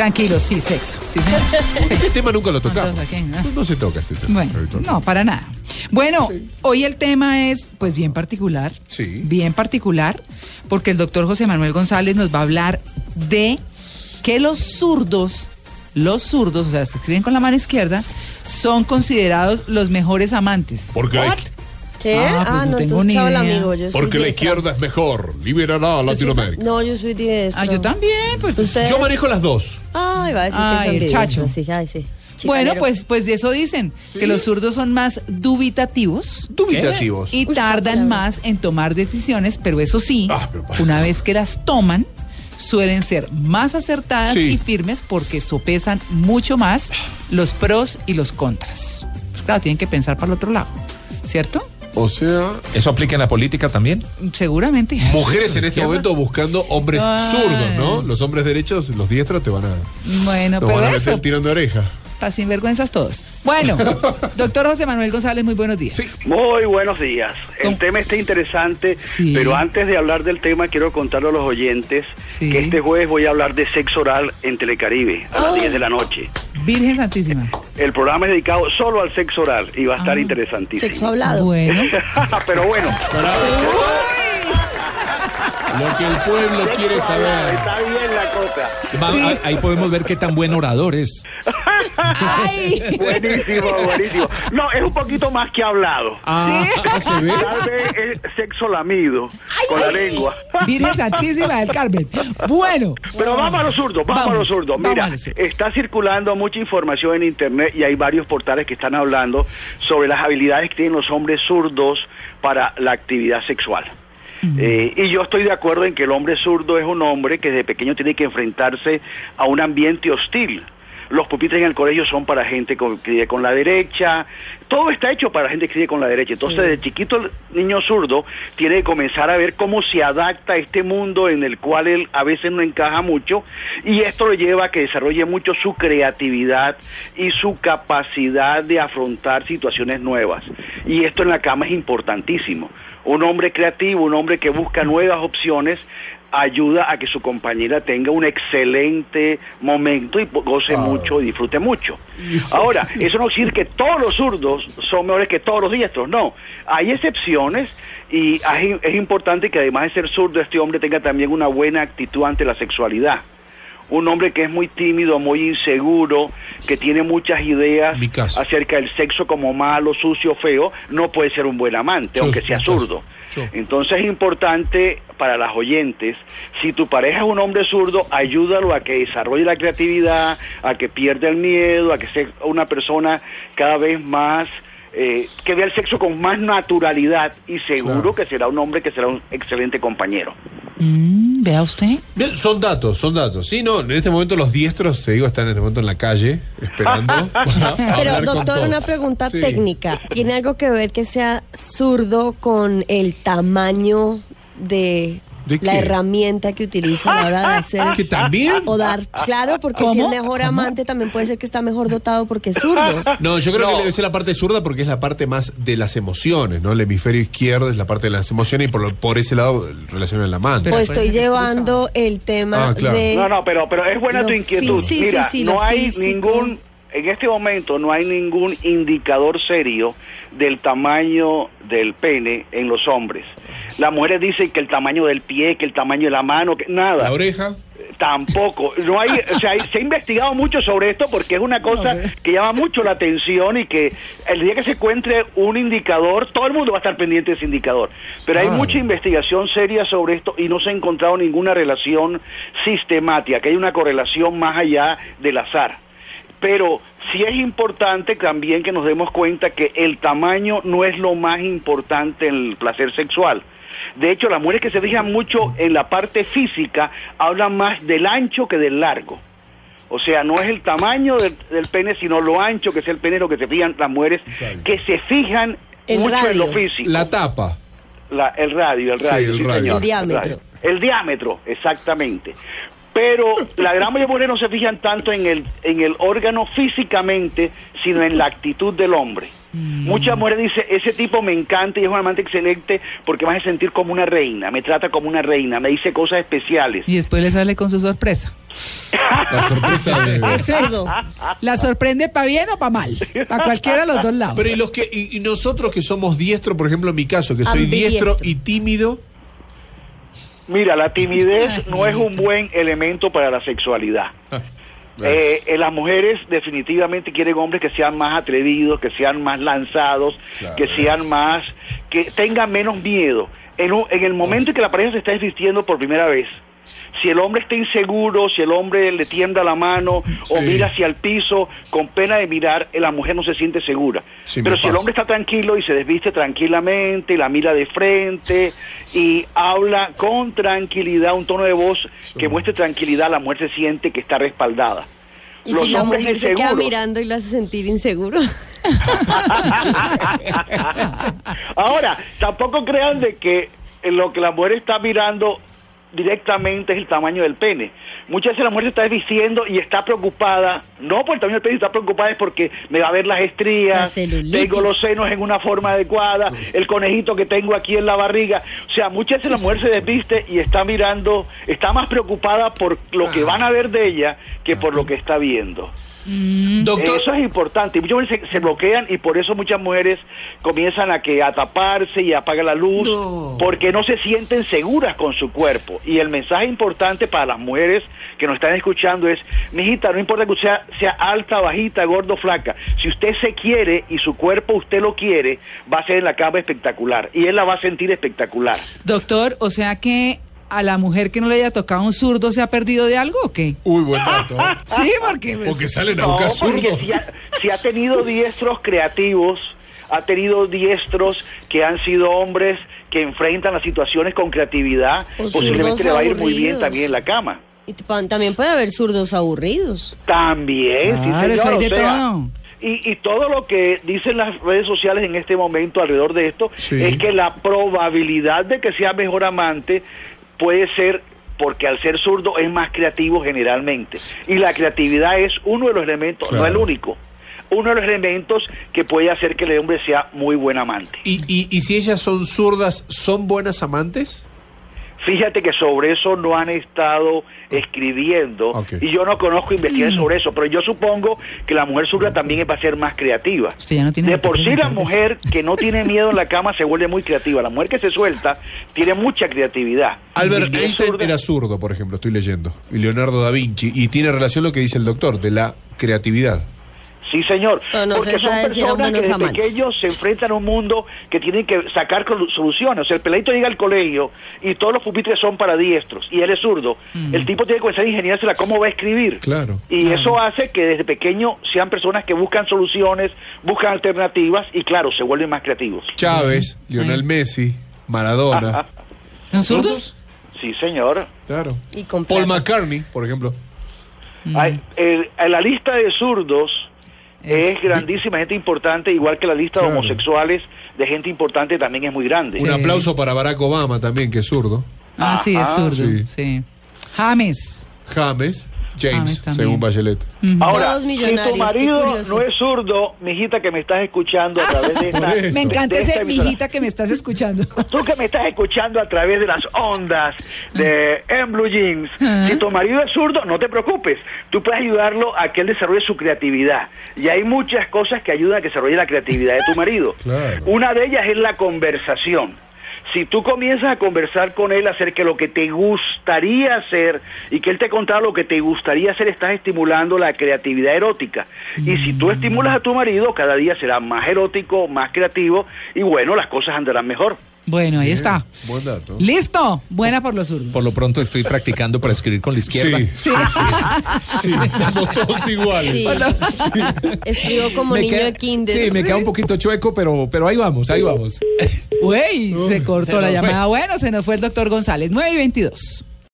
Tranquilo, sí, sexo. Sí, señor. Este tema nunca lo tocamos. Entonces, ¿a quién, ah? No, no se toca este tema. Bueno, no, para nada. Bueno, hoy el tema es, pues, bien particular. Sí. Bien particular, porque el doctor José Manuel González nos va a hablar de que los zurdos, los zurdos, o sea, se escriben con la mano izquierda, son considerados los mejores amantes. Porque, la, ¿Qué? Ah, Ah, pues no no, tengo ni idea. amigo. Yo soy porque la izquierda es mejor. Liberará a Latinoamérica. No, yo soy diestra. Ah, yo también, pues. ¿Usted? Yo manejo las dos. Ay, va a decir Ay, que envidioso, chacho. Sí, ay, sí. Bueno, pues, pues de eso dicen, que los zurdos son más dubitativos. Dubitativos. y Uy, tardan más en tomar decisiones, pero eso sí, Ah, pero una vez que las toman, suelen ser más acertadas Sí. y firmes porque sopesan mucho más los pros y los contras. Pues claro, tienen que pensar para el otro lado, ¿cierto? O sea, ¿Eso aplica en la política también? Seguramente. mujeres en este momento buscando hombres Ay. zurdos, ¿no? Los hombres derechos, los diestros te van a, Bueno, pero van a eso, meter tirando de oreja. Para sinvergüenzas todos. Bueno, doctor José Manuel González, muy buenos días. Muy buenos días. ¿Cómo? El tema está interesante, Sí. pero antes de hablar del tema quiero contarle a los oyentes Sí. que este jueves voy a hablar de sexo oral en Telecaribe a las Oh. 10 de la noche. Virgen Santísima. El programa es dedicado solo al sexo oral y va a estar Ah. interesantísimo. Sexo hablado. Bueno. pero bueno, Lo que el pueblo quiere saber. está bien la cosa. Va- ahí- Ahí podemos ver qué tan buen orador es. ¡Ay! Buenísimo, buenísimo. No, es un poquito más que hablado. Ah, ah, se ve. Tal vez es sexo lamido con la lengua. Virgen Santísima del Carmen. Bueno. Pero vamos a los zurdos, vamos, a los zurdos. Mira, a los zurdos. está circulando mucha información en internet y hay varios portales que están hablando sobre las habilidades que tienen los hombres zurdos para la actividad sexual. Eh, y yo estoy de acuerdo en que el hombre zurdo es un hombre que desde pequeño tiene que enfrentarse a un ambiente hostil. Los pupitres en el colegio son para gente con, que vive con la derecha. Todo está hecho para gente que vive con la derecha. Entonces, Sí. desde chiquito el niño zurdo tiene que comenzar a ver cómo se adapta a este mundo en el cual él a veces no encaja mucho y esto lo lleva a que desarrolle mucho su creatividad y su capacidad de afrontar situaciones nuevas. Y esto en la cama es importantísimo. Un hombre creativo, un hombre que busca nuevas opciones, ayuda a que su compañera tenga un excelente momento y goce mucho y disfrute mucho. Ahora, eso no quiere decir que todos los zurdos son mejores que todos los diestros, no. Hay excepciones y es importante que además de ser zurdo, este hombre tenga también una buena actitud ante la sexualidad. Un hombre que es muy tímido, muy inseguro, que tiene muchas ideas acerca del sexo como malo, sucio, feo, no puede ser un buen amante, aunque sea zurdo. Entonces es importante para las oyentes, si tu pareja es un hombre zurdo, ayúdalo a que desarrolle la creatividad, a que pierda el miedo, a que sea una persona cada vez más, eh, que vea el sexo con más naturalidad y seguro Claro. que será un hombre que será un excelente compañero. Mm, Vea usted. Bien, son datos, son datos. Sí, no, en este momento los diestros, te digo, están en este momento en la calle esperando. Pero, doctor, una pregunta Sí. técnica. ¿Tiene algo que ver que sea zurdo con el tamaño ¿De la herramienta que utiliza a la hora de hacer ¿Que también? o dar? Claro, porque si es mejor ¿Cómo? amante también puede ser que está mejor dotado porque es zurdo. No, yo creo No. que debe ser la parte zurda porque es la parte más de las emociones, ¿no? El hemisferio izquierdo es la parte de las emociones y por, lo- por ese lado relaciona el amante. Pero Pues estoy llevando el tema Ah, claro. de... No, no, pero, pero es buena tu inquietud. sí, Mira, sí, sí, no hay físico. ningún, en este momento no hay ningún indicador serio del tamaño del pene en los hombres. Las mujeres dicen que el tamaño del pie, que el tamaño de la mano, que nada. La oreja. Tampoco. No hay, o sea, hay- se ha investigado mucho sobre esto porque es una cosa que llama mucho la atención y que el día que se encuentre un indicador, todo el mundo va a estar pendiente de ese indicador. Pero hay Claro. mucha investigación seria sobre esto y no se ha encontrado ninguna relación sistemática, que hay una correlación más allá del azar. Pero sí es importante también que nos demos cuenta que el tamaño no es lo más importante en el placer sexual. De hecho, las mujeres que se fijan mucho en la parte física hablan más del ancho que del largo. O sea, no es el tamaño del, del pene, sino lo ancho que es el pene, lo que se fijan las mujeres Exacto. que se fijan El mucho en lo físico. La tapa. La- el radio, el Sí, radio. el sí, radio. señor, El diámetro. radio. El diámetro, exactamente. Pero la gran mayoría de mujeres no se fijan tanto en el, en el órgano físicamente, sino en la actitud del hombre. Muchas mujeres dicen, ese tipo me encanta y es un amante excelente porque me hace sentir como una reina, me trata como una reina, me dice cosas especiales. Y después le sale con su sorpresa. La sorpresa de... Es cerdo. ¿La sorprende para bien o para mal? Para cualquiera de los dos lados. Pero y los que y, y nosotros que somos diestros, por ejemplo, en mi caso, que soy diestro y tímido, Mira, la timidez no es un buen elemento para la sexualidad. Eh, eh, las mujeres definitivamente quieren hombres que sean más atrevidos, que sean más lanzados, Claro. que sean más, que tengan menos miedo. En, un- en el momento en que la pareja se está desvistiendo por primera vez, si el hombre está inseguro, si el hombre le tienda la mano o mira hacia el piso con pena de mirar, eh, la mujer no se siente segura. Sí, Pero si el hombre está tranquilo y se desviste tranquilamente, la mira de frente y habla con tranquilidad, un tono de voz que muestre tranquilidad, la mujer se siente que está respaldada. Y Los si la mujer se queda inseguros. mirando y lo hace sentir inseguro. Ahora, tampoco crean de que eh, lo que la mujer está mirando directamente es el tamaño del pene. Muchas veces la mujer se está desvistiendo y está preocupada, no por el tamaño del pene, está preocupada es porque me va a ver las La estrías, tengo los senos en una forma adecuada, el conejito que tengo aquí en la barriga. O sea, muchas veces la mujer se desviste y está mirando, está más preocupada por lo que van a ver de ella que por lo que está viendo. Doctor, Eso es importante. Muchas mujeres se, se bloquean y por eso muchas mujeres comienzan a que a taparse y apagan la luz No. porque no se sienten seguras con su cuerpo. Y el mensaje importante para las mujeres que nos están escuchando es, mijita, no importa que usted sea, sea alta, bajita, gordo, flaca. Si usted se quiere y su cuerpo usted lo quiere, va a ser en la cama espectacular y él la va a sentir espectacular. Doctor, o sea que a la mujer que no le haya tocado un zurdo se ha perdido de algo o qué? uy, buen dato. Sí, porque... pues, Porque salen a No, buscar porque zurdos. si ha, si ha tenido diestros creativos, ha tenido diestros que han sido hombres que enfrentan las situaciones con creatividad, O posiblemente le va a ir muy bien también en la cama. Y también puede haber zurdos aburridos. También, sí, Claro, eso señor, o de sea, todo. Y, y todo lo que dicen las redes sociales en este momento alrededor de esto Sí. es que la probabilidad de que sea mejor amante puede ser porque al ser zurdo es más creativo generalmente. Y la creatividad es uno de los elementos, no el único, uno de los elementos que puede hacer que el hombre sea muy buen amante. ¿Y, y, y si ellas son zurdas, ¿son buenas amantes? Fíjate que sobre eso no han estado escribiendo y yo no conozco investigaciones sobre eso, pero yo supongo que la mujer zurda también va a ser más creativa. Usted ya no tiene de por sí la mujer que no tiene miedo en la cama se vuelve muy creativa. La mujer que se suelta tiene mucha creatividad. Albert Einstein era zurdo, por ejemplo, estoy leyendo. Y Leonardo da Vinci. Y tiene relación lo que dice el doctor, de la creatividad. Sí, señor. Pero no Porque se son personas que desde amantes. pequeños se enfrentan a un mundo que tienen que sacar soluciones. O sea, el peladito llega al colegio y todos los pupitres son para diestros y él es zurdo. El tipo tiene que comenzar a ingeniársela cómo va a escribir. Claro. Y eso hace que desde pequeño sean personas que buscan soluciones, buscan alternativas y claro, se vuelven más creativos. Chávez, Lionel. Messi, Maradona. ¿Son zurdos? Sí, señor. Claro. Y con Paul. McCartney, por ejemplo. Hay- el- en la lista de zurdos Es- es, grandísima, gente importante, igual que la lista Claro. de homosexuales de gente importante también es muy grande. Un Sí. aplauso para Barack Obama también, que es zurdo. Ah, sí, es zurdo, sí. sí. James. James, James, también. según Bachelet. Ahora, si tu marido no es zurdo, mijita que me estás escuchando a través de esta... Me encanta de esta ese mijita que me estás escuchando. Tú que me estás escuchando a través de las ondas de En Blue Jeans, Ah. si tu marido es zurdo, no te preocupes. Tú puedes ayudarlo a que él desarrolle su creatividad. Y hay muchas cosas que ayudan a que desarrolle la creatividad de tu marido. Claro. Una de ellas es la conversación. Si tú comienzas a conversar con él acerca de lo que te gustaría hacer y que él te contara lo que te gustaría hacer, estás estimulando la creatividad erótica. Y si tú estimulas a tu marido, cada día será más erótico, más creativo y bueno, las cosas andarán mejor. Bueno, ahí Bien, está. Buen dato. Listo. Buena por los zurdos. Por lo pronto estoy practicando para escribir con la izquierda. Sí. Sí, estamos todos iguales. Sí. Escribo como Me niño queda- de kinder. Sí, me queda un poquito chueco, pero, pero ahí vamos, ahí vamos. Güey, se cortó la fue. llamada. Bueno, se nos fue el doctor González. 9 y 22.